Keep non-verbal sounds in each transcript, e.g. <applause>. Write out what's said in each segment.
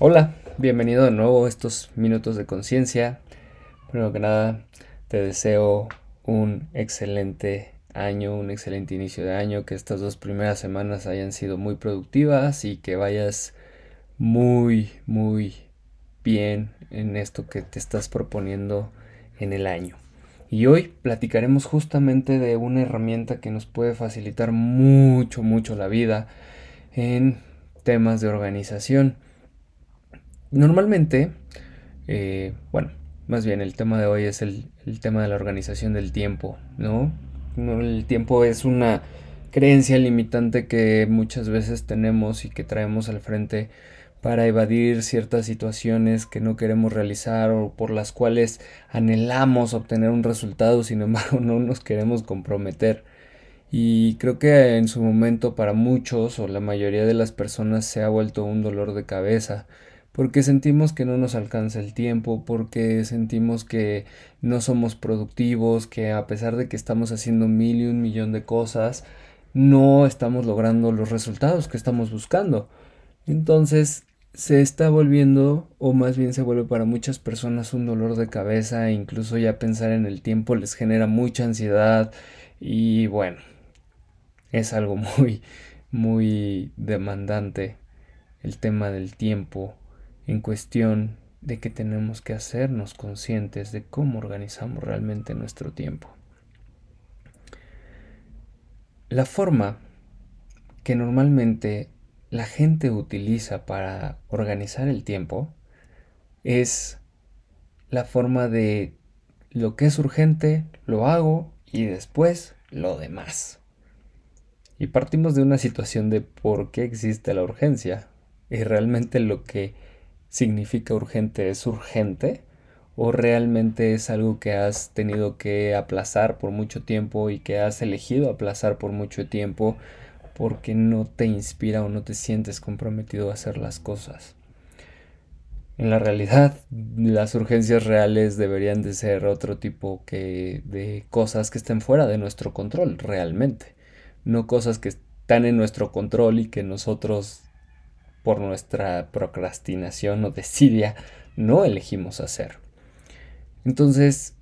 Hola, bienvenido de nuevo a estos minutos de conciencia. Primero que nada, te deseo un excelente año, un excelente inicio de año, que estas dos primeras semanas hayan sido muy productivas y que vayas muy, muy bien en esto que te estás proponiendo en el año. Y hoy platicaremos justamente de una herramienta que nos puede facilitar mucho, mucho la vida en temas de organización. Normalmente, eh, bueno, más bien el tema de hoy es el, tema de la organización del tiempo, ¿no? El tiempo es una creencia limitante que muchas veces tenemos y que traemos al frente para evadir ciertas situaciones que no queremos realizar o por las cuales anhelamos obtener un resultado, sin embargo <laughs> no nos queremos comprometer. Y creo que en su momento para muchos o la mayoría de las personas se ha vuelto un dolor de cabeza porque sentimos que no nos alcanza el tiempo, porque sentimos que no somos productivos, que a pesar de que estamos haciendo mil y un millón de cosas, no estamos logrando los resultados que estamos buscando. Entonces se está volviendo, o más bien se vuelve para muchas personas un dolor de cabeza, e incluso ya pensar en el tiempo les genera mucha ansiedad y bueno, es algo <laughs> muy, muy demandante el tema del tiempo en cuestión de que tenemos que hacernos conscientes de cómo organizamos realmente nuestro tiempo. La forma que normalmente la gente utiliza para organizar el tiempo es la forma de lo que es urgente, lo hago y después lo demás. Y partimos de una situación de por qué existe la urgencia y realmente lo que significa urgente es urgente o realmente es algo que has tenido que aplazar por mucho tiempo y que has elegido aplazar por mucho tiempo porque no te inspira o no te sientes comprometido a hacer las cosas. En la realidad, las urgencias reales deberían de ser otro tipo que de cosas que estén fuera de nuestro control realmente, no cosas que están en nuestro control y que nosotros por nuestra procrastinación o desidia no elegimos hacer. Entonces,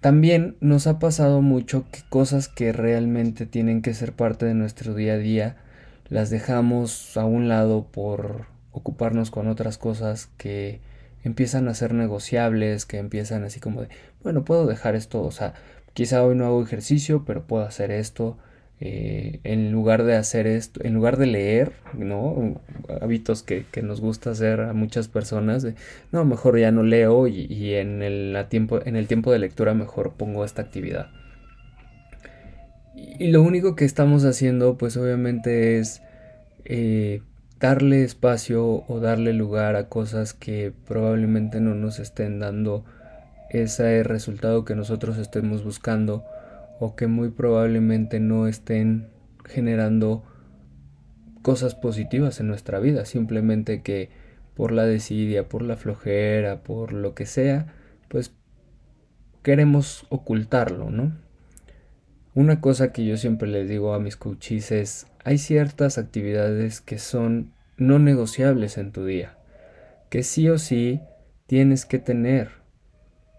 también nos ha pasado mucho que cosas que realmente tienen que ser parte de nuestro día a día las dejamos a un lado por ocuparnos con otras cosas que empiezan a ser negociables, que empiezan así como de, bueno, puedo dejar esto, o sea, quizá hoy no hago ejercicio, pero puedo hacer esto, eh, en lugar de hacer esto, en lugar de leer, ¿no? Hábitos que, nos gusta hacer a muchas personas, no, mejor ya no leo y, en, el, tiempo, en el tiempo de lectura mejor pongo esta actividad. Y, lo único que estamos haciendo, pues obviamente es eh, darle espacio o darle lugar a cosas que probablemente no nos estén dando ese resultado que nosotros estemos buscando o que muy probablemente no estén generando cosas positivas en nuestra vida, simplemente que por la desidia, por la flojera, por lo que sea, pues queremos ocultarlo, ¿no? Una cosa que yo siempre les digo a mis coaches es, hay ciertas actividades que son no negociables en tu día, que sí o sí tienes que tener,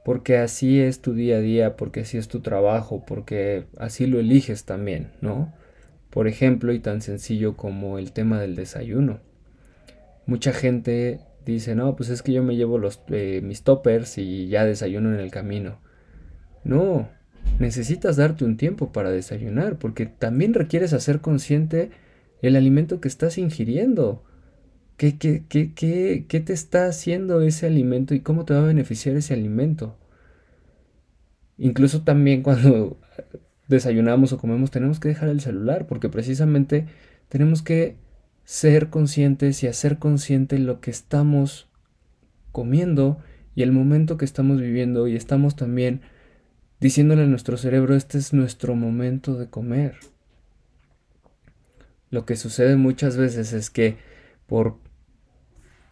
porque así es tu día a día, porque así es tu trabajo, porque así lo eliges también, ¿no? Por ejemplo, y tan sencillo como el tema del desayuno. Mucha gente dice, no, pues es que yo me llevo los, eh, mis toppers y ya desayuno en el camino. No, necesitas darte un tiempo para desayunar, porque también requieres hacer consciente el alimento que estás ingiriendo. ¿Qué, qué, qué, qué, te está haciendo ese alimento y cómo te va a beneficiar ese alimento? Incluso también cuando <laughs> desayunamos o comemos tenemos que dejar el celular porque precisamente tenemos que ser conscientes y hacer consciente lo que estamos comiendo y el momento que estamos viviendo y estamos también diciéndole a nuestro cerebro este es nuestro momento de comer. Lo que sucede muchas veces es que por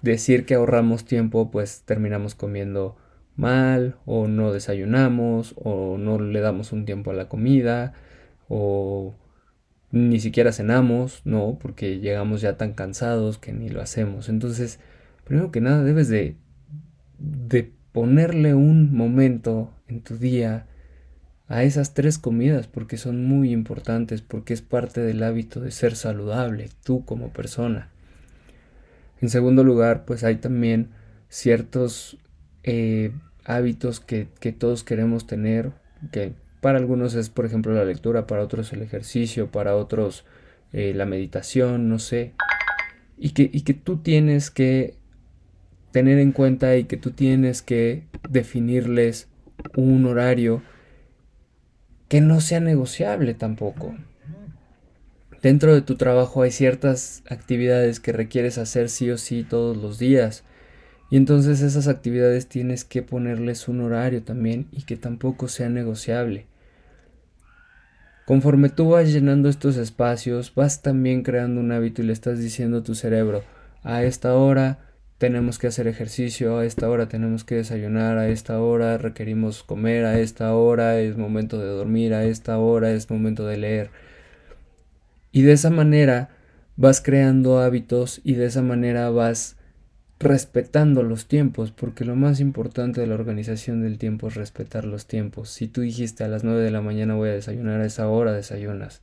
decir que ahorramos tiempo, pues terminamos comiendo mal, o no desayunamos, o no le damos un tiempo a la comida, o ni siquiera cenamos, no, porque llegamos ya tan cansados que ni lo hacemos. Entonces, primero que nada, debes de, de ponerle un momento en tu día a esas tres comidas porque son muy importantes, porque es parte del hábito de ser saludable, tú como persona. En segundo lugar, pues hay también ciertos eh, hábitos que, todos queremos tener, que para algunos es, por ejemplo, la lectura, para otros el ejercicio, para otros eh, la meditación, no sé. Y que tú tienes que tener en cuenta y que tú tienes que definirles un horario que no sea negociable tampoco. Dentro de tu trabajo hay ciertas actividades que requieres hacer sí o sí todos los días. Y entonces esas actividades tienes que ponerles un horario también y que tampoco sea negociable. Conforme tú vas llenando estos espacios, vas también creando un hábito y le estás diciendo a tu cerebro, a esta hora tenemos que hacer ejercicio, a esta hora tenemos que desayunar, a esta hora requerimos comer, a esta hora es momento de dormir, a esta hora es momento de leer. Y de esa manera vas creando hábitos y de esa manera vas respetando los tiempos, porque lo más importante de la organización del tiempo es respetar los tiempos. Si tú dijiste a las 9 de la mañana voy a desayunar a esa hora, desayunas.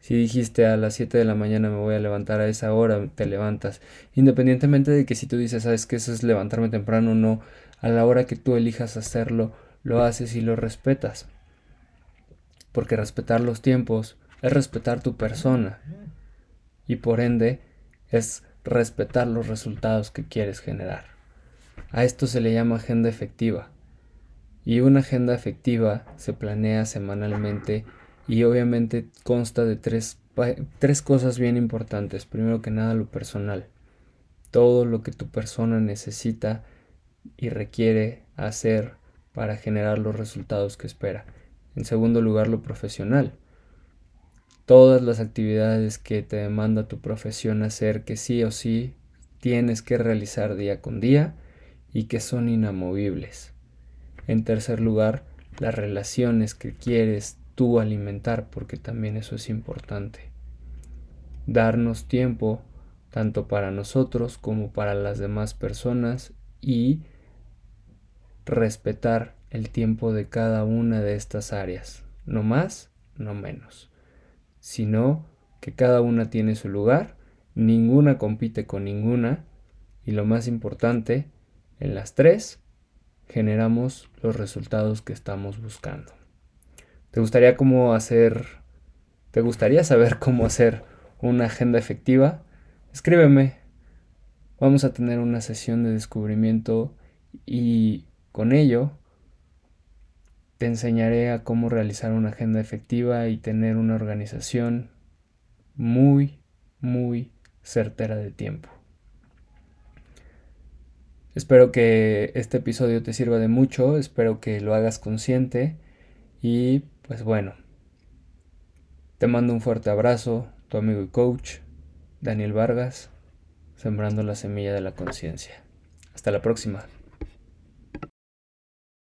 Si dijiste a las 7 de la mañana me voy a levantar a esa hora, te levantas. Independientemente de que si tú dices, sabes que eso es levantarme temprano o no, a la hora que tú elijas hacerlo, lo haces y lo respetas. Porque respetar los tiempos es respetar tu persona. Y por ende es respetar los resultados que quieres generar. A esto se le llama agenda efectiva. Y una agenda efectiva se planea semanalmente y obviamente consta de tres, tres cosas bien importantes. Primero que nada lo personal. Todo lo que tu persona necesita y requiere hacer para generar los resultados que espera. En segundo lugar lo profesional todas las actividades que te demanda tu profesión hacer que sí o sí tienes que realizar día con día y que son inamovibles. En tercer lugar, las relaciones que quieres tú alimentar, porque también eso es importante. Darnos tiempo tanto para nosotros como para las demás personas y respetar el tiempo de cada una de estas áreas, no más, no menos sino que cada una tiene su lugar, ninguna compite con ninguna y lo más importante, en las tres generamos los resultados que estamos buscando. ¿Te gustaría cómo hacer te gustaría saber <laughs> cómo hacer una agenda efectiva? Escríbeme. Vamos a tener una sesión de descubrimiento y con ello te enseñaré a cómo realizar una agenda efectiva y tener una organización muy, muy certera de tiempo. Espero que este episodio te sirva de mucho, espero que lo hagas consciente y pues bueno, te mando un fuerte abrazo, tu amigo y coach, Daniel Vargas, sembrando la semilla de la conciencia. Hasta la próxima.